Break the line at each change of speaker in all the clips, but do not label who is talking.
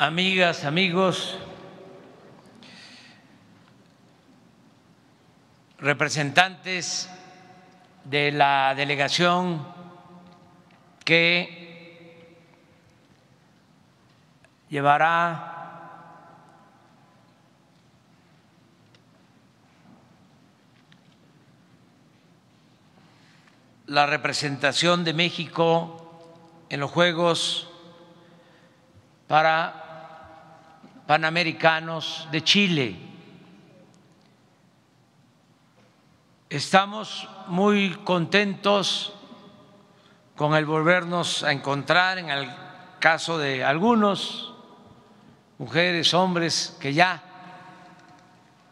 amigas, amigos, representantes de la delegación que llevará la representación de México en los Juegos para Panamericanos de Chile. Estamos muy contentos con el volvernos a encontrar en el caso de algunos, mujeres, hombres que ya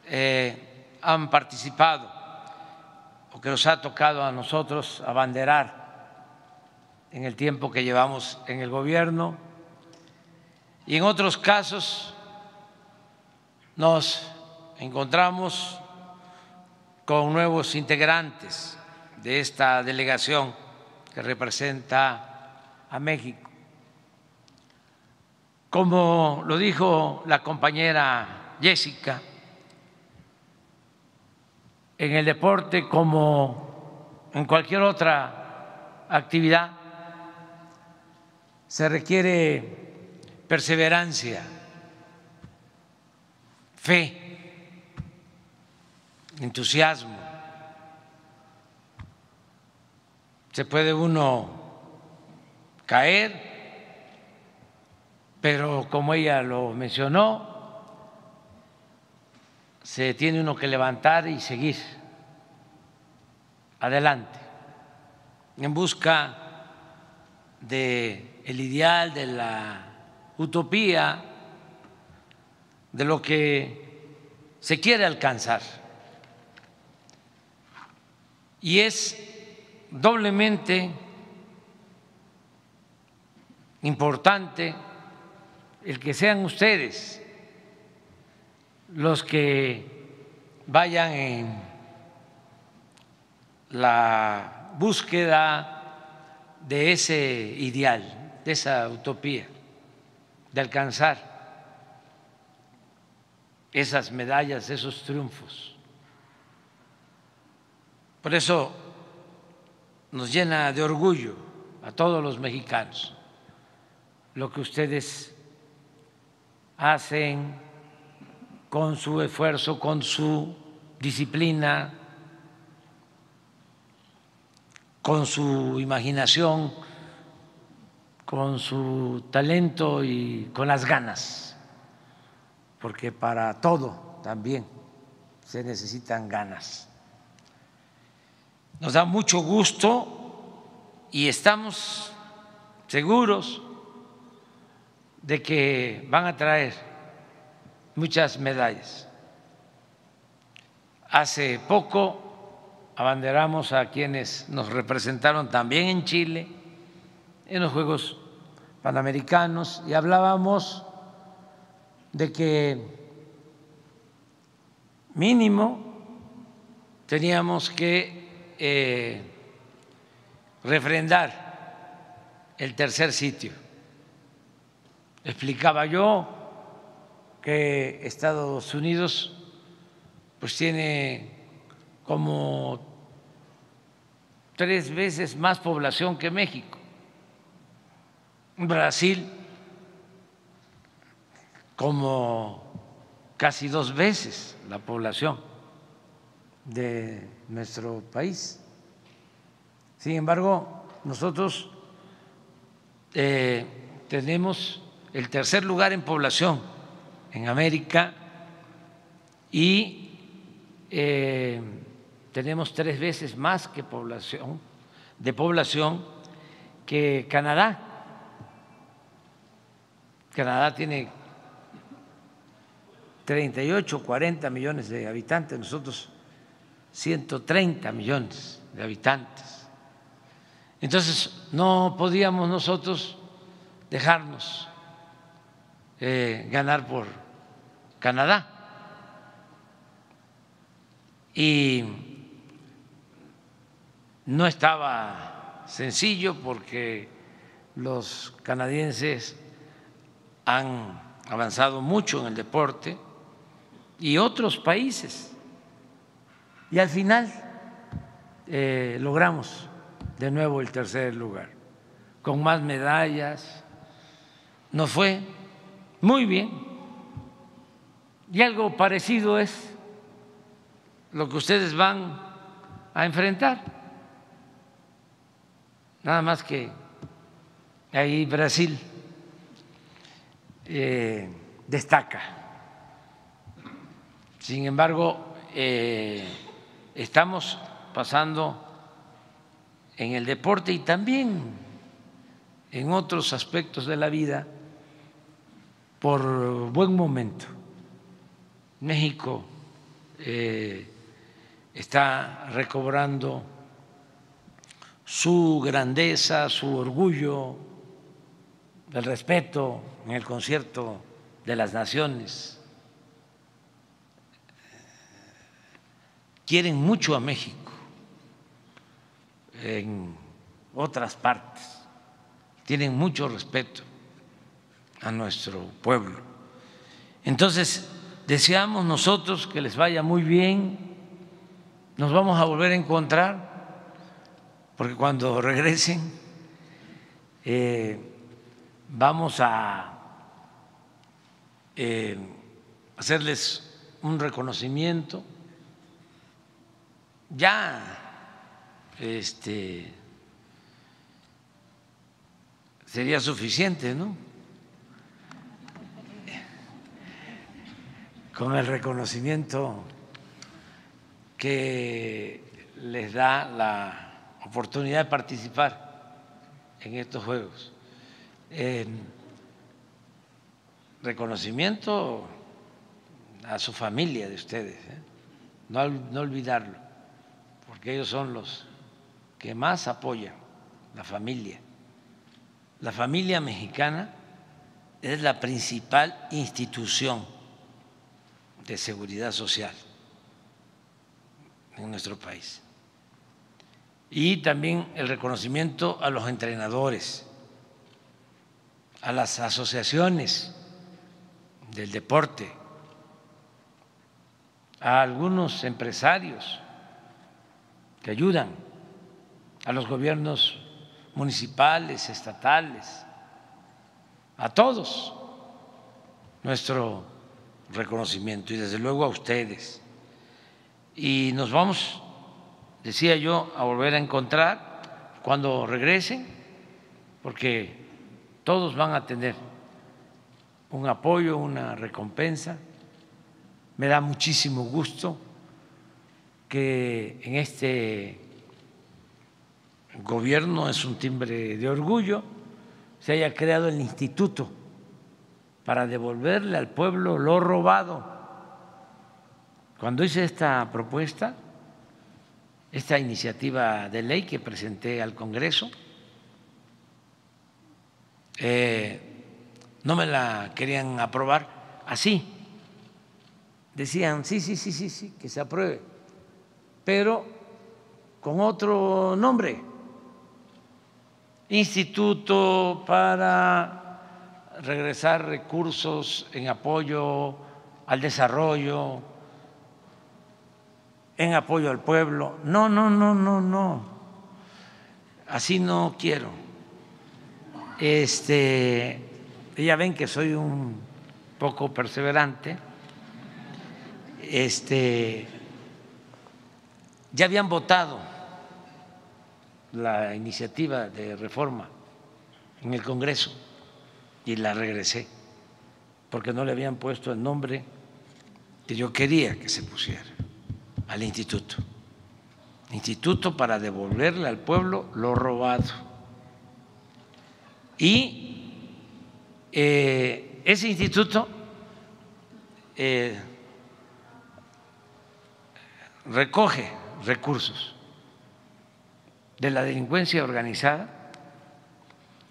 eh, han participado o que nos ha tocado a nosotros abanderar en el tiempo que llevamos en el gobierno. Y en otros casos nos encontramos con nuevos integrantes de esta delegación que representa a México. Como lo dijo la compañera Jessica, en el deporte como en cualquier otra actividad se requiere perseverancia, fe, entusiasmo. Se puede uno caer, pero como ella lo mencionó, se tiene uno que levantar y seguir adelante en busca de el ideal de la utopía de lo que se quiere alcanzar. Y es doblemente importante el que sean ustedes los que vayan en la búsqueda de ese ideal, de esa utopía, de alcanzar esas medallas, esos triunfos. Por eso nos llena de orgullo a todos los mexicanos lo que ustedes hacen con su esfuerzo, con su disciplina, con su imaginación, con su talento y con las ganas, porque para todo también se necesitan ganas. Nos da mucho gusto y estamos seguros de que van a traer muchas medallas. Hace poco abanderamos a quienes nos representaron también en Chile en los Juegos Panamericanos y hablábamos de que mínimo teníamos que eh, refrendar el tercer sitio. Explicaba yo que Estados Unidos pues tiene como tres veces más población que México. Brasil como casi dos veces la población de nuestro país. Sin embargo, nosotros eh, tenemos el tercer lugar en población en América y eh, tenemos tres veces más que población, de población que Canadá. Canadá tiene 38, 40 millones de habitantes, nosotros 130 millones de habitantes. Entonces, no podíamos nosotros dejarnos eh, ganar por Canadá. Y no estaba sencillo porque los canadienses han avanzado mucho en el deporte y otros países. Y al final eh, logramos de nuevo el tercer lugar, con más medallas. Nos fue muy bien. Y algo parecido es lo que ustedes van a enfrentar. Nada más que ahí Brasil eh, destaca. Sin embargo, eh, estamos pasando en el deporte y también en otros aspectos de la vida por buen momento. México eh, está recobrando su grandeza, su orgullo, el respeto en el concierto de las naciones. Quieren mucho a México en otras partes, tienen mucho respeto a nuestro pueblo. Entonces, deseamos nosotros que les vaya muy bien, nos vamos a volver a encontrar, porque cuando regresen eh, vamos a eh, hacerles un reconocimiento. Ya este sería suficiente, ¿no? Con el reconocimiento que les da la oportunidad de participar en estos Juegos. reconocimiento a su familia de ustedes, ¿eh? no, no olvidarlo, porque ellos son los que más apoyan la familia. La familia mexicana es la principal institución de seguridad social en nuestro país. Y también el reconocimiento a los entrenadores, a las asociaciones del deporte, a algunos empresarios que ayudan, a los gobiernos municipales, estatales, a todos nuestro reconocimiento y desde luego a ustedes y nos vamos, decía yo, a volver a encontrar cuando regresen, porque todos van a tener un apoyo, una recompensa. Me da muchísimo gusto que en este gobierno es un timbre de orgullo se haya creado el instituto para devolverle al pueblo lo robado cuando hice esta propuesta, esta iniciativa de ley que presenté al Congreso, eh, no me la querían aprobar así. Decían, sí, sí, sí, sí, sí, que se apruebe, pero con otro nombre. Instituto para regresar recursos en apoyo al desarrollo en apoyo al pueblo. No, no, no, no, no. Así no quiero. Este, ya ven que soy un poco perseverante. Este, ya habían votado la iniciativa de reforma en el Congreso y la regresé porque no le habían puesto el nombre que yo quería que se pusiera al instituto. Instituto para devolverle al pueblo lo robado. Y eh, ese instituto eh, recoge recursos de la delincuencia organizada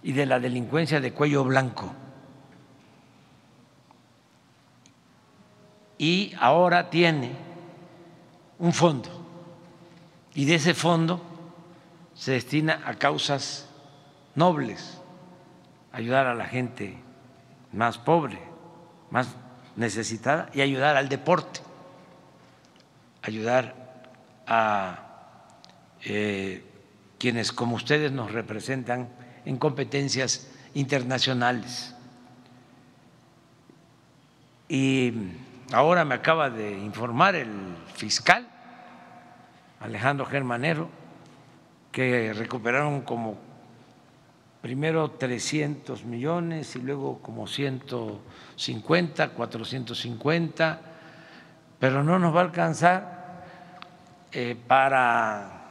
y de la delincuencia de cuello blanco. Y ahora tiene un fondo y de ese fondo se destina a causas nobles, ayudar a la gente más pobre, más necesitada y ayudar al deporte, ayudar a eh, quienes como ustedes nos representan en competencias internacionales. Y ahora me acaba de informar el fiscal Alejandro Germanero que recuperaron como primero 300 millones y luego como 150, 450, pero no nos va a alcanzar eh, para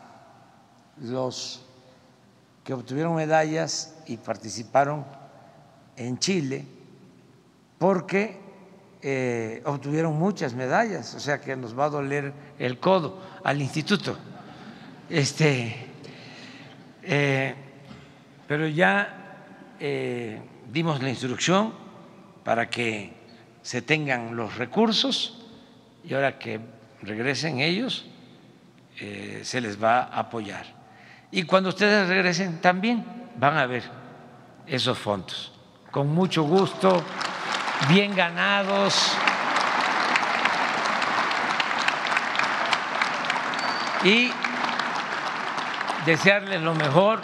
los que obtuvieron medallas y participaron en Chile, porque eh, obtuvieron muchas medallas, o sea que nos va a doler el codo al instituto. Este, eh, pero ya dimos la instrucción para que se tengan los recursos y ahora que regresen ellos, se les va a apoyar. Y cuando ustedes regresen también van a ver esos fondos. Con mucho gusto, bien ganados. Y desearles lo mejor,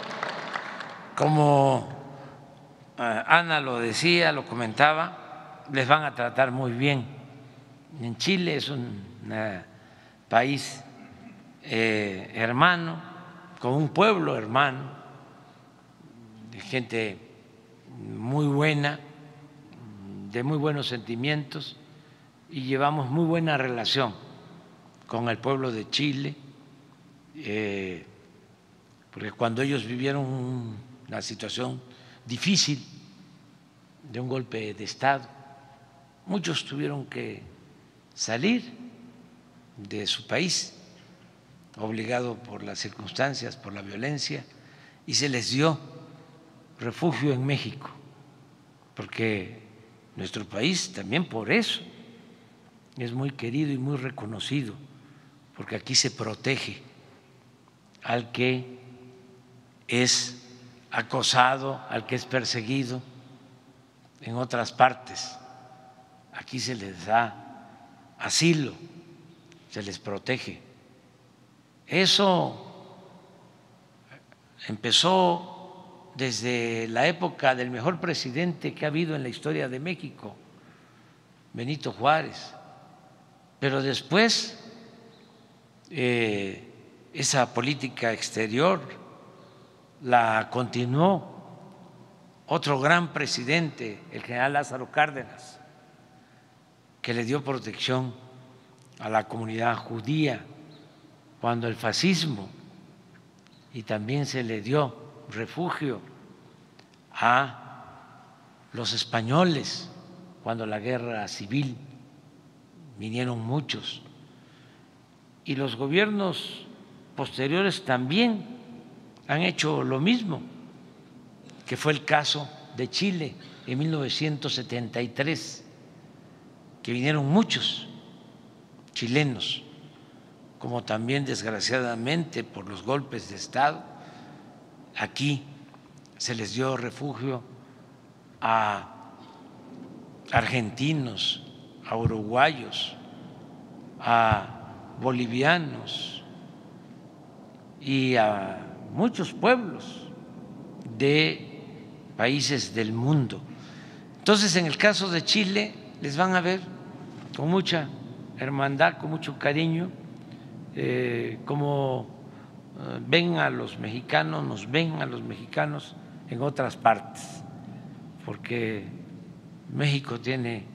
como eh, Ana lo decía, lo comentaba, les van a tratar muy bien. En Chile es un eh, país eh, hermano con un pueblo hermano, de gente muy buena, de muy buenos sentimientos y llevamos muy buena relación con el pueblo de Chile, eh, porque cuando ellos vivieron una situación difícil de un golpe de Estado, muchos tuvieron que salir de su país obligado por las circunstancias, por la violencia, y se les dio refugio en México, porque nuestro país también por eso es muy querido y muy reconocido, porque aquí se protege al que es acosado, al que es perseguido en otras partes. Aquí se les da asilo, se les protege. Eso empezó desde la época del mejor presidente que ha habido en la historia de México, Benito Juárez, pero después eh, esa política exterior la continuó otro gran presidente, el general Lázaro Cárdenas, que le dio protección a la comunidad judía cuando el fascismo y también se le dio refugio a los españoles cuando la guerra civil vinieron muchos. Y los gobiernos posteriores también han hecho lo mismo, que fue el caso de Chile en 1973, que vinieron muchos chilenos como también desgraciadamente por los golpes de Estado, aquí se les dio refugio a argentinos, a uruguayos, a bolivianos y a muchos pueblos de países del mundo. Entonces, en el caso de Chile, les van a ver con mucha hermandad, con mucho cariño eh, como eh, ven a los mexicanos, nos ven a los mexicanos en otras partes, porque México tiene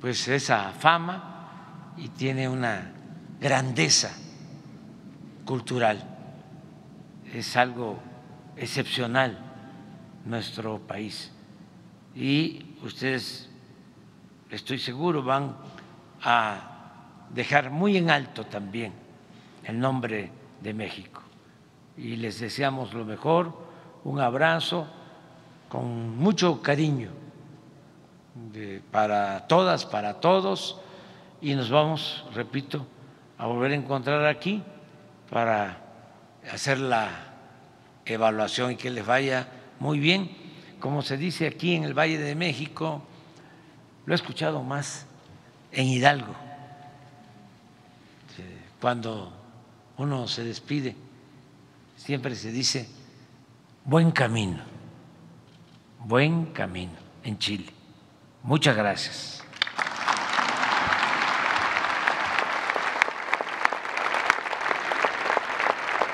pues esa fama y tiene una grandeza cultural, es algo excepcional nuestro país. Y ustedes estoy seguro van a dejar muy en alto también el nombre de México. Y les deseamos lo mejor, un abrazo con mucho cariño para todas, para todos, y nos vamos, repito, a volver a encontrar aquí para hacer la evaluación y que les vaya muy bien. Como se dice aquí en el Valle de México, lo he escuchado más en Hidalgo, cuando uno se despide, siempre se dice buen camino, buen camino en Chile. Muchas gracias.